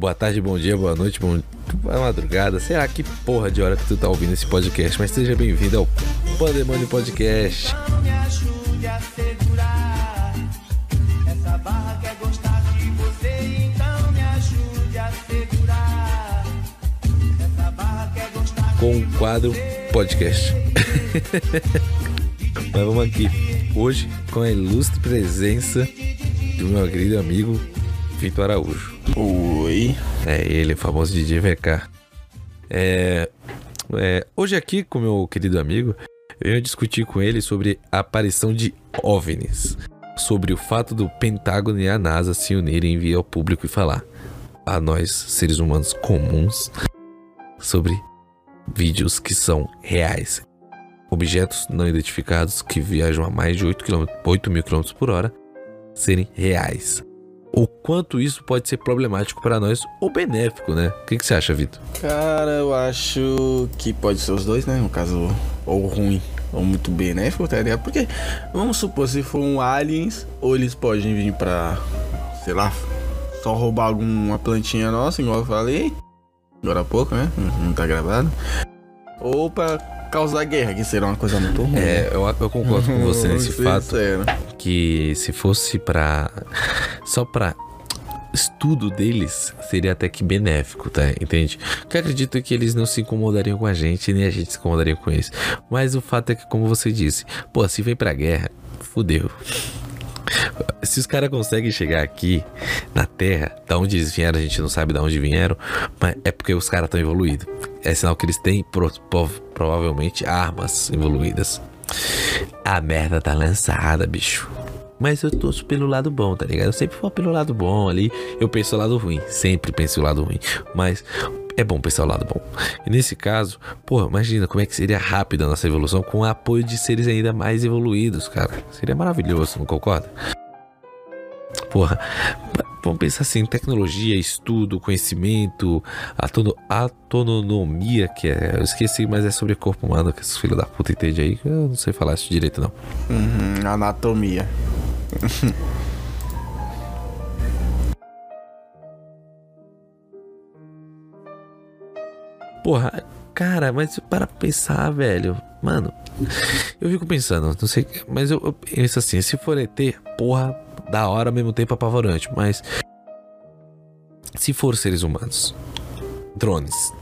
boa tarde, bom dia, boa noite, bom boa madrugada. Será que porra de hora que tu tá ouvindo esse podcast? Mas seja bem-vindo ao Pandemônio Podcast. Me ajude a segurar. Essa barra gostar de você, então me ajude a segurar. Essa barra com o quadro podcast. Mas vamos aqui. Hoje com a ilustre presença do meu querido amigo Vitor Araújo. Oi. É ele, o famoso DJ VK. É, é, hoje aqui com meu querido amigo, eu ia discutir com ele sobre a aparição de OVNIs. Sobre o fato do Pentágono e a NASA se unirem vir ao público e falar a nós, seres humanos comuns, sobre vídeos que são reais. Objetos não identificados que viajam a mais de 8, km, 8 mil km por hora serem reais. O quanto isso pode ser problemático para nós ou benéfico, né? O que, que você acha, Vitor? Cara, eu acho que pode ser os dois, né? No caso, ou ruim ou muito benéfico, tá ligado? Porque, vamos supor, se for um aliens, ou eles podem vir pra, sei lá, só roubar alguma plantinha nossa, igual eu falei, agora há pouco, né? Não tá gravado. Ou pra causar guerra, que será uma coisa muito ruim. É, eu, eu concordo com você nesse fato. sincero. Que se fosse pra. só pra estudo deles seria até que benéfico, tá? Entende? Que eu acredito que eles não se incomodariam com a gente, nem a gente se incomodaria com eles. Mas o fato é que, como você disse, pô, se vem pra guerra, fudeu. Se os caras conseguem chegar aqui na Terra, da onde eles vieram, a gente não sabe de onde vieram, mas é porque os caras estão evoluídos. É sinal que eles têm pro- prov- provavelmente armas evoluídas. A merda tá lançada, bicho. Mas eu torço pelo lado bom, tá ligado? Eu sempre vou pelo lado bom ali. Eu penso o lado ruim. Sempre penso o lado ruim. Mas é bom pensar o lado bom. E nesse caso, pô, imagina como é que seria rápida a nossa evolução com o apoio de seres ainda mais evoluídos, cara. Seria maravilhoso, não concorda? Porra, vamos pensar assim, tecnologia, estudo, conhecimento, autono- autonomia, que é. Eu esqueci, mas é sobre corpo humano, que esses filhos da puta entendem aí. que Eu não sei falar isso direito, não. Uhum, anatomia. Porra, cara, mas para pensar, velho. Mano, eu fico pensando, não sei, mas eu, eu penso assim, se for ET, porra, da hora ao mesmo tempo apavorante, mas se for seres humanos, drones,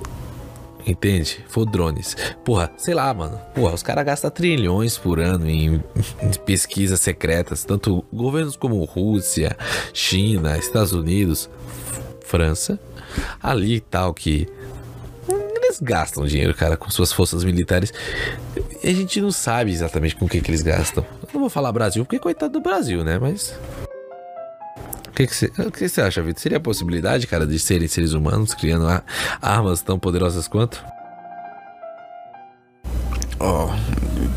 entende? For drones, porra, sei lá, mano, porra, os caras gastam trilhões por ano em, em pesquisas secretas, tanto governos como Rússia, China, Estados Unidos, França, ali tal que eles gastam dinheiro, cara, com suas forças militares. E a gente não sabe exatamente com o que, que eles gastam. Eu não vou falar Brasil, porque coitado do Brasil, né? Mas. O que, você, acha, Vitor? Seria a possibilidade, cara, de serem seres humanos criando armas tão poderosas quanto? Ó,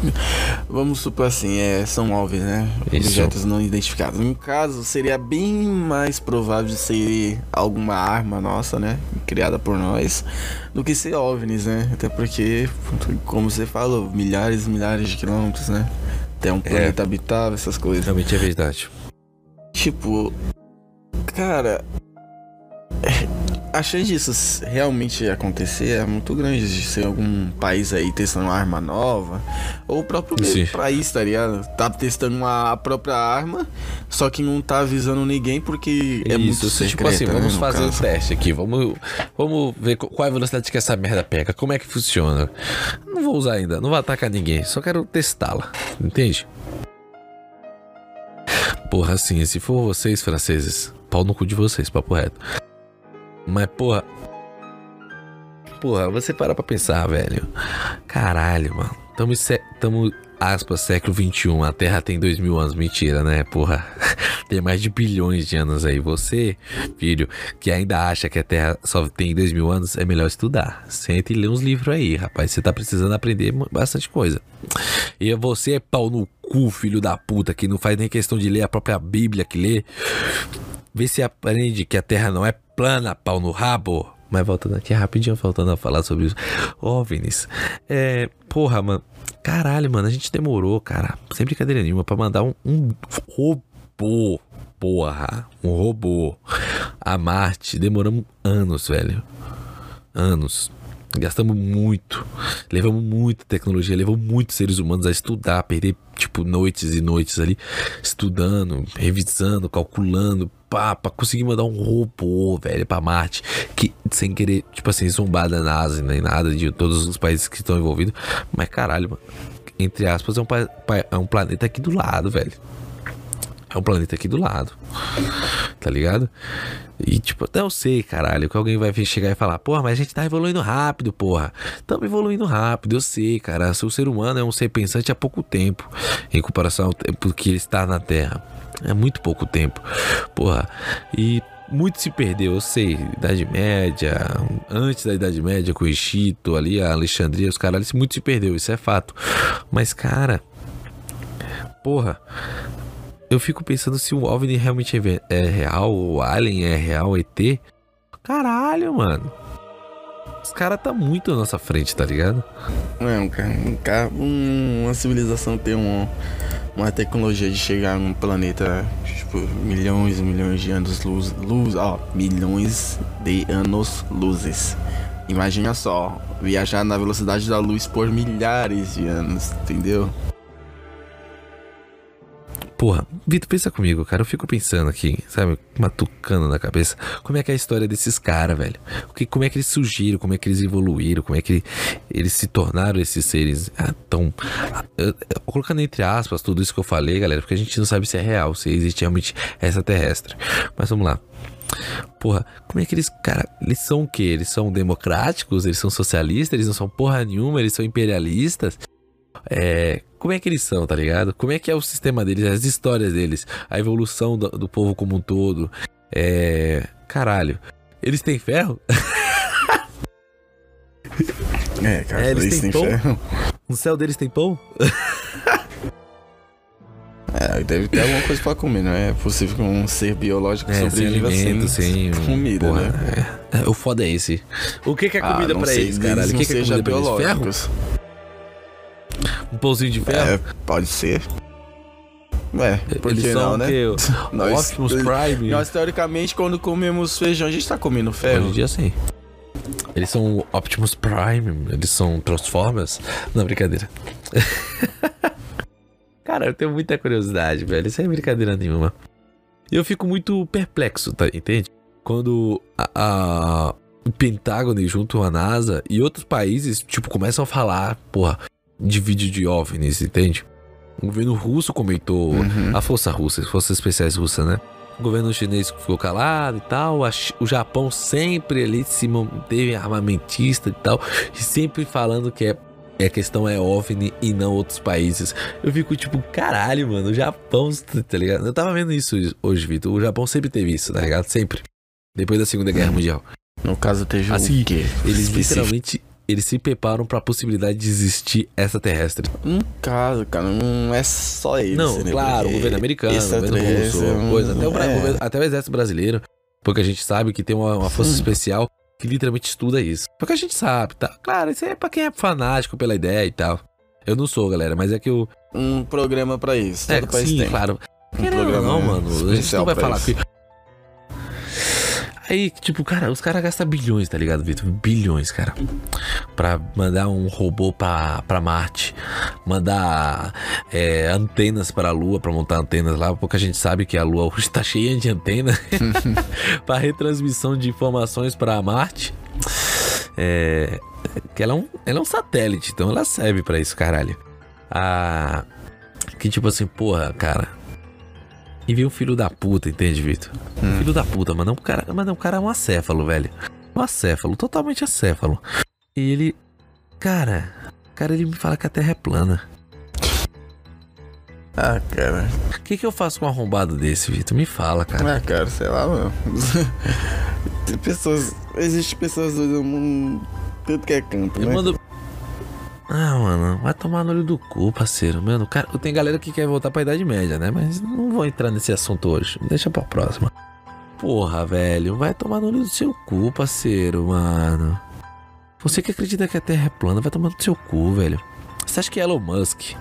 vamos supor assim, é, são OVNIs, né? Isso. Objetos não identificados. No caso, seria bem mais provável de ser alguma arma nossa, né? Criada por nós, do que ser OVNIs, né? Até porque, como você falou, milhares e milhares de quilômetros, né? Tem um planeta habitável, essas coisas. Realmente é verdade. Tipo, cara, a chance disso realmente acontecer é muito grande de ser algum país aí testando uma arma nova, ou o próprio Sim. país, tá ligado? Tá testando uma a própria arma, só que não tá avisando ninguém porque é muito Isso, secreta, tipo assim, né, vamos fazer um caso. teste aqui. Vamos, vamos ver qu- qual é a velocidade que essa merda pega. Como é que funciona. Não vou usar ainda, não vou atacar ninguém. Só quero testá-la. Entende? Porra, assim, se for vocês, franceses, pau no cu de vocês, papo reto. Mas, porra. Porra, você para pra pensar, velho. Caralho, mano. Tamo, tamo aspas, século XXI. A Terra tem dois mil anos. Mentira, né? Porra. Tem mais de bilhões de anos aí. Você, filho, que ainda acha que a Terra só tem dois mil anos, é melhor estudar. Senta e lê uns livros aí, rapaz. Você tá precisando aprender bastante coisa. E você é pau no cu, filho da puta, que não faz nem questão de ler a própria Bíblia que lê. Vê se aprende que a Terra não é plana, pau no rabo. Mas voltando aqui rapidinho, voltando a falar sobre os OVNIs. É, porra, mano. Caralho, mano, a gente demorou, cara, sem brincadeira nenhuma, pra mandar um, um robô porra, um robô a Marte, demoramos anos, velho. Anos. Gastamos muito, levamos muita tecnologia, levamos muitos seres humanos a estudar, perder tipo noites e noites ali estudando, revisando, calculando, pá, pra conseguir mandar um robô, velho, pra Marte, que sem querer, tipo assim, zombar da NASA nem nada de todos os países que estão envolvidos, mas caralho, mano, entre aspas, é um, é um planeta aqui do lado, velho. É um planeta aqui do lado. Tá ligado? E tipo, até eu sei, caralho, que alguém vai chegar e falar, porra, mas a gente tá evoluindo rápido, porra. Tamo evoluindo rápido, eu sei, cara. O ser humano é um ser pensante há pouco tempo, em comparação ao tempo que ele está na Terra. É muito pouco tempo. Porra. E muito se perdeu, eu sei. Idade Média, antes da Idade Média, com o Egito, ali, a Alexandria, os caras, muito se perdeu, isso é fato. Mas, cara, porra, eu fico pensando se o OVNI realmente é é real, o Alien é real, ET. Caralho, mano. Os caras tá muito na nossa frente, tá ligado? Um cara- um- uma civilização tem um, uma tecnologia de chegar num planeta, tipo, milhões e milhões de anos luz, luz, ó, milhões de anos luzes. Imagina só, viajar na velocidade da luz por milhares de anos, entendeu? Porra, Vitor, pensa comigo, cara. Eu fico pensando aqui, sabe, matucando na cabeça. Como é que é a história desses caras, velho? Que, como é que eles surgiram, como é que eles evoluíram, como é que eles se tornaram esses seres ah, tão. ah, eu- eu- colocando entre aspas tudo isso que eu falei, galera, porque a gente não sabe se é real, se existe realmente extraterrestre. Mas vamos lá. Porra, como é que eles, cara, eles são o quê? Eles são democráticos? Eles são socialistas? Eles não são porra nenhuma? Eles são imperialistas? É, como é que eles são, tá ligado? Como é que é o sistema deles, as histórias deles, a evolução do, do povo como um todo. É. Caralho. Eles têm ferro? É, cara, É, eles têm pão? ferro. No céu deles tem pão? É, deve ter alguma coisa pra comer, não é possível que um ser biológico É, sem sobreviva sem, sem. comida, porra, né? é. O foda é esse. O que, que é Ah, comida não pra eles, caralho? O que, que é comida pra eles? Ferro? Um pãozinho de ferro? É, pode ser. É, por eles que não, né? quê? Nós- Optimus Prime? Nós, teoricamente, quando comemos feijão, a gente tá comendo Hoje ferro. em dia sim. Eles são Optimus Prime, eles são Transformers. Não, brincadeira. Cara, eu tenho muita curiosidade, velho. Isso é brincadeira nenhuma. E eu fico muito perplexo, tá? Entende? Quando a, a- o Pentágono junto à NASA e outros países, tipo, começam a falar, porra, de vídeo de OVNIs, entende? O governo russo comentou, Uhum. a força russa, as forças especiais russas, né? O governo chinês ficou calado e tal. o Japão sempre ali se manteve armamentista e tal. E sempre falando que é, é a questão é OVNI e não outros países. Eu fico tipo, caralho, mano, o Japão, tá ligado? Eu tava vendo isso hoje, Vitor. O Japão sempre teve isso, tá ligado? Sempre. Depois da Segunda Guerra Mundial. No caso, teve Assim, o quê? Eles Específico. literalmente. Eles se preparam pra possibilidade de existir extraterrestre. No caso, cara, não é só eles. Não, né? claro, o governo americano, o governo russo, é um- coisa. Até o, bra- é. até o exército brasileiro. Porque a gente sabe que tem uma, uma força Hum. especial que literalmente estuda isso. Porque a gente sabe, tá? Claro, isso é pra quem é fanático pela ideia e tal. Eu não sou, galera, mas é que eu. Um programa pra isso. É, Todo país sim, tem. claro. Um Querendo não, mano. A gente não vai falar isso. que. Aí, tipo, cara, os caras gastam bilhões, tá ligado, Vitor? Bilhões, cara. Pra mandar um robô pra, pra Marte. Mandar é, antenas pra Lua, pra montar antenas lá. Porque a gente sabe que a Lua hoje tá cheia de antena. pra retransmissão de informações pra Marte. É. Que ela é um, ela é um satélite, então ela serve pra isso, caralho. Ah. Que tipo assim, porra, cara. E veio um filho da puta, entende, Vitor? Hum. Filho da puta, mano. É um cara, mano, o cara é um acéfalo, velho. Um acéfalo, totalmente acéfalo. E ele. Cara. Cara, ele me fala que a terra é plana. Ah, cara. O que, que eu faço com um arrombado desse, Vitor? Me fala, cara. Ah, cara, sei lá, mano. Tem pessoas. Existem pessoas do mundo. Tudo que é canto, Ele né? manda. Vai tomar no olho do cu, parceiro. Mano, cara, tem galera que quer voltar pra Idade Média, né? Mas não vou entrar nesse assunto hoje. Deixa pra próxima. Porra, velho, vai tomar no olho do seu cu, parceiro, mano. Você que acredita que a Terra é plana, vai tomar no seu cu, velho. Você acha que Elon Musk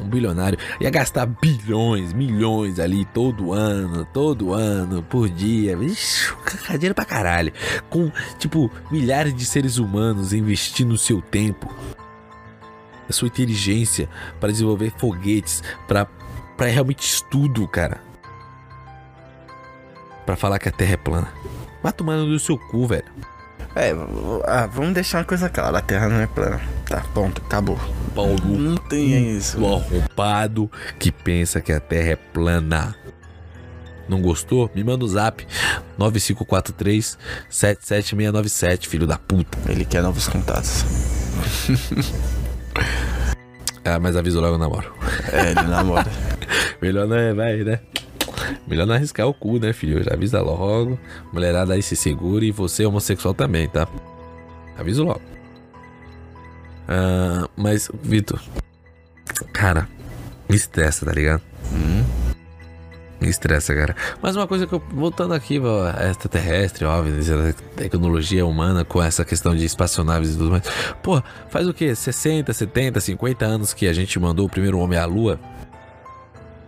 um bilionário, ia gastar bilhões, milhões ali todo ano, todo ano, por dia. Ixi, dinheiro pra caralho. Com, tipo, milhares de seres humanos investindo o seu tempo, a sua inteligência para desenvolver foguetes, para para realmente estudo, cara. Pra falar que a Terra é plana. Vai tomando no seu cu, velho. É, ah, vamos deixar uma coisa clara, a Terra não é plana. Tá, ponto, acabou. Paulo Não tem isso. o arrombado que pensa que a Terra é plana. Não gostou? Me manda o zap 9543 77697, filho da puta. Ele quer novos contatos. Ah, mas avisa logo na namoro. É, ele namora. Melhor não é, vai, né? Melhor não arriscar o cu, né, filho? Já avisa logo. Mulherada aí se segura e você é homossexual também, tá? Aviso logo. Ah, mas, Vitor. Cara, me estressa, tá ligado? Me estressa, cara. Mas uma coisa que eu. Voltando aqui, extraterrestre, a tecnologia humana com essa questão de espaçonaves e tudo mais. Pô, faz o quê? 60, 70, 50 anos que a gente mandou o primeiro homem à lua?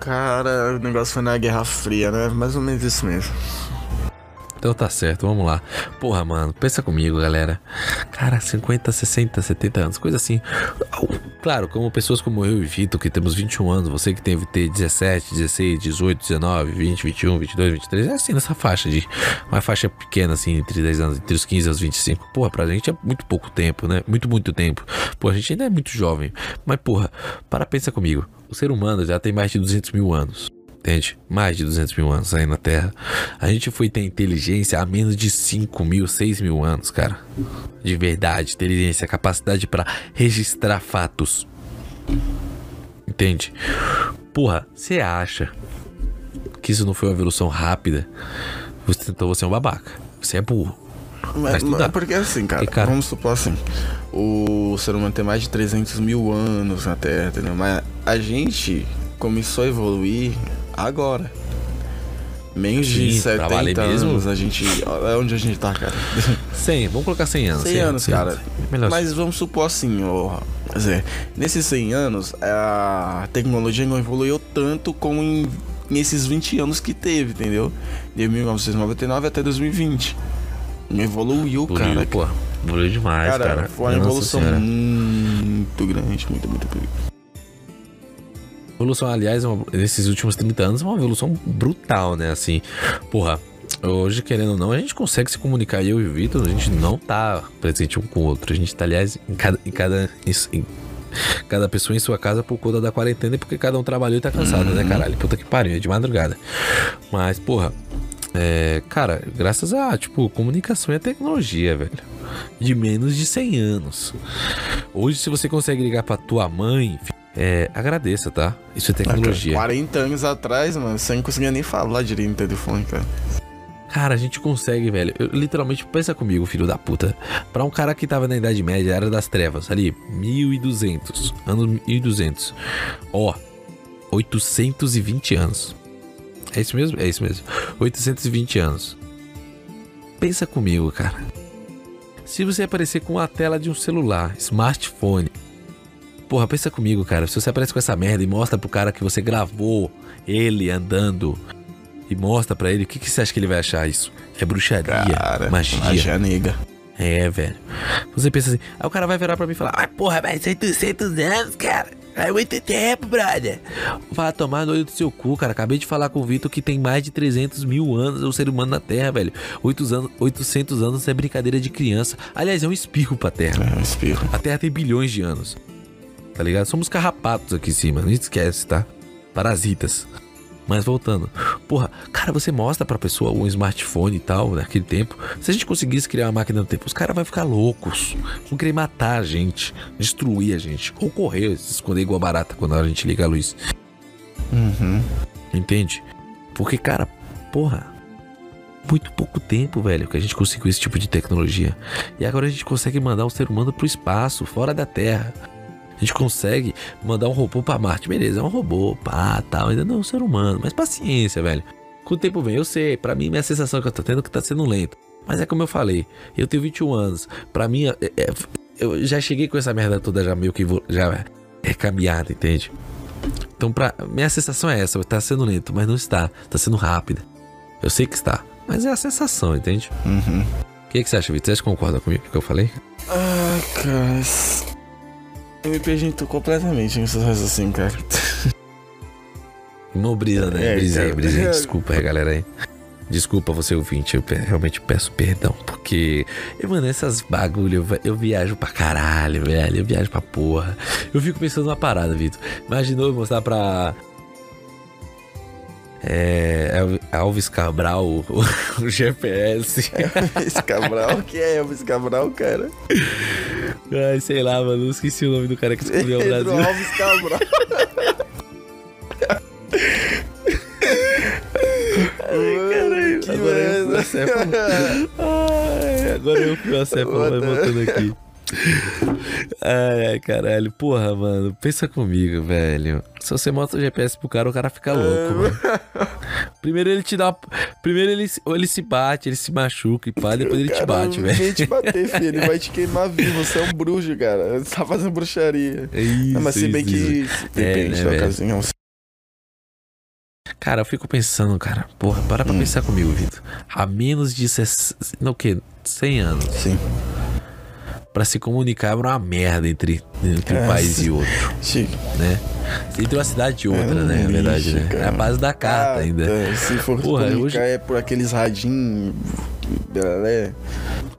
Cara, o negócio foi na Guerra Fria, né? Mais ou menos isso mesmo. Então tá certo, vamos lá. Porra, mano, pensa comigo, galera. Cara, 50, 60, 70 anos, coisa assim. Claro, como pessoas como eu e Vitor, que temos 21 anos, você que teve ter 17, 16, 18, 19, 20, 21, 22, 23, é assim nessa faixa de. Uma faixa pequena, assim, entre 10 anos, entre os 15 e os 25. Porra, pra gente é muito pouco tempo, né? Muito, muito tempo. Pô, a gente ainda é muito jovem. Mas, porra, para, pensa comigo. O ser humano já tem mais de 200 mil anos. Entende? Mais de 200 mil anos aí na Terra. A gente foi ter inteligência há menos de 5 mil, 6 mil anos, cara. De verdade, inteligência, capacidade pra registrar fatos. Entende? Porra, você acha que isso não foi uma evolução rápida? Você, então você é um babaca. Você é burro. Mas, mas porque assim, cara, E, cara- vamos supor assim, o ser humano tem mais de 300 mil anos na Terra, entendeu? Mas a gente começou a evoluir agora. Menos de Sim, pra 70 valer mesmo. anos, a gente... Olha onde a gente tá, cara. 100, vamos colocar 100 anos. 100 anos, cara. Melhor. Mas vamos supor assim, ó, quer dizer, nesses 100 anos, a tecnologia não evoluiu tanto como em, nesses 20 anos que teve, entendeu? De 1999 até 2020. Não evoluiu, Evoluiu, cara. pô. Evoluiu demais, Cara, cara. foi uma Nossa evolução Senhora. muito grande, muito, muito grande. Evolução, aliás, é uma- nesses últimos 30 anos, é uma evolução brutal, né? Assim, porra, hoje, querendo ou não, a gente consegue se comunicar. Eu e o Vitor, a gente não tá presente um com o outro. A gente tá, aliás, em cada. Em cada em- cada pessoa em sua casa por conta da quarentena e porque cada um trabalhou e tá cansado, né, caralho? Puta que pariu, é de madrugada. Mas, porra, é, cara, graças a, tipo, comunicação e a tecnologia, velho. De menos de 100 anos. Hoje, se você consegue ligar pra tua mãe, é, agradeça, tá? Isso é tecnologia. 40 anos atrás, mano, você não conseguia nem falar direito no telefone, cara. Cara, a gente consegue, velho. Eu, literalmente, pensa comigo, filho da puta. Pra um cara que tava na Idade Média, Era das Trevas, ali, 1200, anos 1200. Ó, 820 anos. É isso mesmo? É isso mesmo. 820 anos. Pensa comigo, cara. Se você aparecer com a tela de um celular, smartphone. Porra, pensa comigo, cara. Se você aparece com essa merda e mostra pro cara que você gravou ele andando e mostra pra ele, o que, que você acha que ele vai achar isso? É bruxaria, Cara, magia. magia negra. É, velho. Você pensa assim, aí o cara vai virar pra mim e falar, ai porra, mas 800 anos, cara. É muito tempo, brother. Vai tomar no olho do seu cu, cara. Acabei de falar com o Vitor que tem mais de 300 mil anos o ser humano na Terra, velho. 800 anos, 800 anos é brincadeira de criança. Aliás, é um espirro pra Terra. É um espirro. A Terra tem bilhões de anos. Tá ligado? Somos carrapatos aqui em cima, não esquece, tá? Parasitas. Mas voltando. Porra, cara, você mostra pra pessoa um smartphone e tal, naquele tempo. Se a gente conseguisse criar uma máquina do tempo, os caras vão ficar loucos. Vão querer matar a gente, destruir a gente. Ou correr, se esconder igual barata quando a gente liga a luz. Uhum. Entende? Porque, cara, porra. Muito pouco tempo, velho, que a gente conseguiu esse tipo de tecnologia. E agora a gente consegue mandar o ser humano pro espaço, fora da Terra. A gente consegue mandar um robô pra Marte. Beleza, é um robô, pá, tal. Ainda não é um ser humano. Mas paciência, velho. Com o tempo vem, eu sei. Pra mim, minha sensação que eu tô tendo é que tá sendo lento. Mas é como eu falei. Eu tenho 21 anos. Pra mim, é- é- eu já cheguei com essa merda toda já meio que vo- já é caminhada, entende? Então, pra, minha sensação é essa: tá sendo lento, mas não está. Tá sendo rápido. Eu sei que está, mas é a sensação, entende? Uhum. O que, que você acha, Vitor? Você concorda comigo com o que eu falei? Ah, cara. Eu me perdi completamente nessas assim, cara. Não brisa, né? É, brisei, cara. brisei. Desculpa aí, galera aí. Desculpa você ouvinte, eu realmente peço perdão, porque, mano, essas bagulho, eu, vi- eu viajo pra caralho, velho, eu viajo pra porra. Eu fico pensando numa parada, Vitor. Imaginou eu mostrar pra. É. Elvi- Alves Cabral, o, o GPS. Elvis Cabral? que é Elvis Cabral, cara? Ai, sei lá, mano, esqueci o nome do cara que descobriu o Pedro Brasil. Alves Cabral. Ai, que agora eu fui a. Ai, agora eu fui a vai voltando aqui. Ai, ai, caralho. Porra, mano, pensa comigo, velho. Se você mostra o GPS pro cara, o cara fica louco, mano. Primeiro ele te dá. Primeiro ele, ou ele se bate, ele se machuca e pá, depois ele te bate, velho. Vem te bater, filho. Ele vai te queimar vivo. Você é um bruxo, cara. Você tá fazendo bruxaria. É isso, Não, mas se bem isso, isso. que depende né, da velho? ocasião. Cara, eu fico pensando, cara. Porra, para pra Hum. pensar comigo, Vitor. Há menos de. ses- No quê? 100 anos. Sim. Pra se comunicar era uma merda entre, entre um É, país e outro, Chique. né? Entre uma cidade e outra, É um né? Na verdade, lixo, né? É a base da carta Ah, ainda. tá. Se for Porra, comunicar hoje- é por aqueles radinhos. Belé.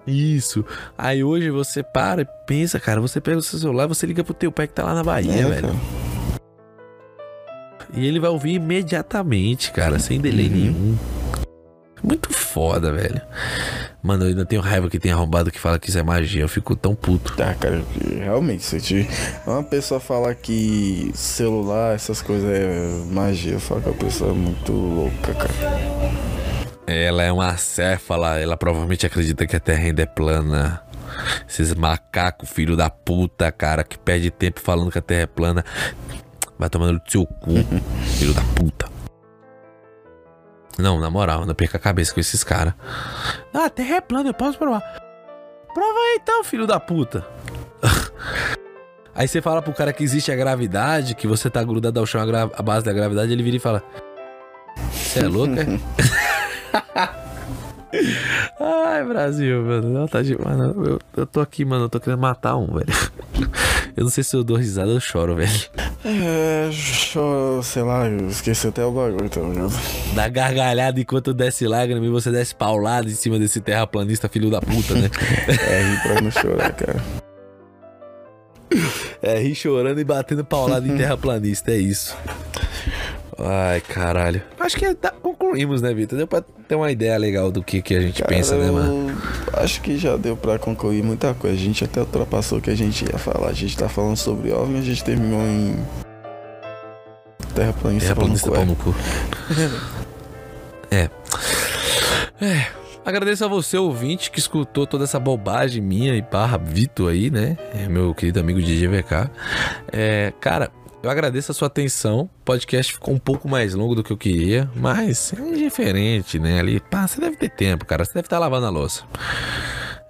Isso. Aí hoje você para e pensa, cara, você pega o seu celular, você liga pro teu pai que tá lá na Bahia, É, velho. cara. E ele vai ouvir imediatamente, cara, sem delay Uhum. nenhum. Muito foda, velho. Mano, eu ainda tenho raiva que tem arrombado que fala que isso é magia. Eu fico tão puto. Tá, cara, realmente, se te... uma pessoa falar que celular, essas coisas é magia, eu falo que a pessoa é muito louca, cara. Ela é uma acéfala, ela provavelmente acredita que a Terra ainda é plana. Esses macacos, filho da puta, cara, que perde tempo falando que a Terra é plana. Vai tomando no seu cu, filho da puta. Não, na moral, não perca a cabeça com esses caras. Ah, a é eu posso provar. Prova aí então, filho da puta. Aí você fala pro cara que existe a gravidade, que você tá grudado ao chão a base da gravidade, ele vira e fala: Você é louco, é? Ai, Brasil, mano. Não, tá de... Mano, eu, eu tô aqui, mano. Eu tô querendo matar um, velho. Eu não sei se eu dou risada ou choro, velho. É, sei lá, esqueci até o bagulho, tá ligado? Dá gargalhada enquanto desce lágrima e você desce paulado em cima desse terraplanista filho da puta, né? É rir pra não chorar, cara. É, rir chorando e batendo paulado em terraplanista, é isso. Ai, caralho. Acho que tá- concluímos, né, Vitor? Deu pra ter uma ideia legal do que, que a gente Cara, pensa, né, mano? Acho que já deu pra concluir muita coisa. A gente até ultrapassou o que a gente ia falar. A gente tá falando sobre OVNI, a gente terminou em. Terraplanista Terraplanista pau é. no cu. É. É. Agradeço a você, ouvinte, que escutou toda essa bobagem minha e barra Vitor aí, né? É, meu querido amigo de GVK. É, cara, eu agradeço a sua atenção. O podcast ficou um pouco mais longo do que eu queria, mas é diferente, né? Ali, pá, você deve ter tempo, cara. Você deve estar lavando a louça.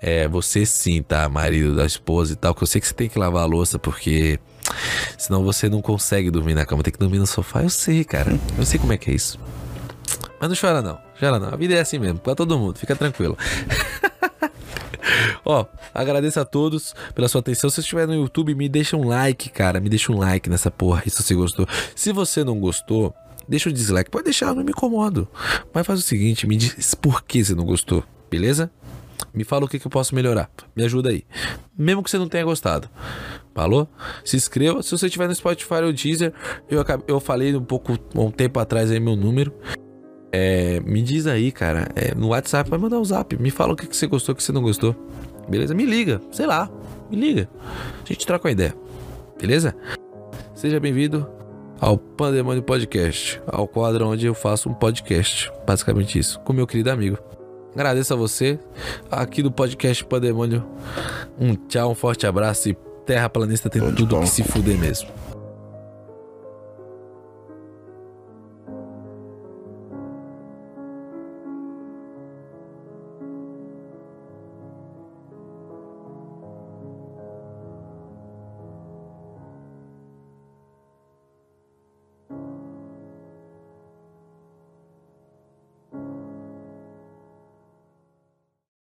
É, você sim, tá? Marido da esposa e tal, que eu sei que você tem que lavar a louça porque senão você não consegue dormir na cama, tem que dormir no sofá. Eu sei, cara. Eu sei como é que é isso. Mas não chora não, chora não. A vida é assim mesmo, pra todo mundo, fica tranquilo. Ó, agradeço a todos pela sua atenção. Se você estiver no YouTube, me deixa um like, cara. Me deixa um like nessa porra aí se você gostou. Se você não gostou, deixa o dislike. Pode deixar, não me incomodo. Mas faz o seguinte, me diz por que você não gostou, beleza? Me fala o que, que eu posso melhorar. Me ajuda aí. Mesmo que você não tenha gostado. Falou? Se inscreva. Se você estiver no Spotify ou Deezer, eu, eu falei um pouco, um tempo atrás aí meu número. É, me diz aí, cara, é, no WhatsApp, vai mandar um zap. Me fala o que, que você gostou, o que você não gostou. Beleza? Me liga, sei lá, me liga. A gente troca uma ideia. Beleza? Seja bem-vindo ao Pandemônio Podcast, ao quadro onde eu faço um podcast. Basicamente isso, com meu querido amigo. Agradeço a você aqui do podcast Pandemônio. Um tchau, um forte abraço e Terra Planista tem Tudo tudo que se fuder mesmo.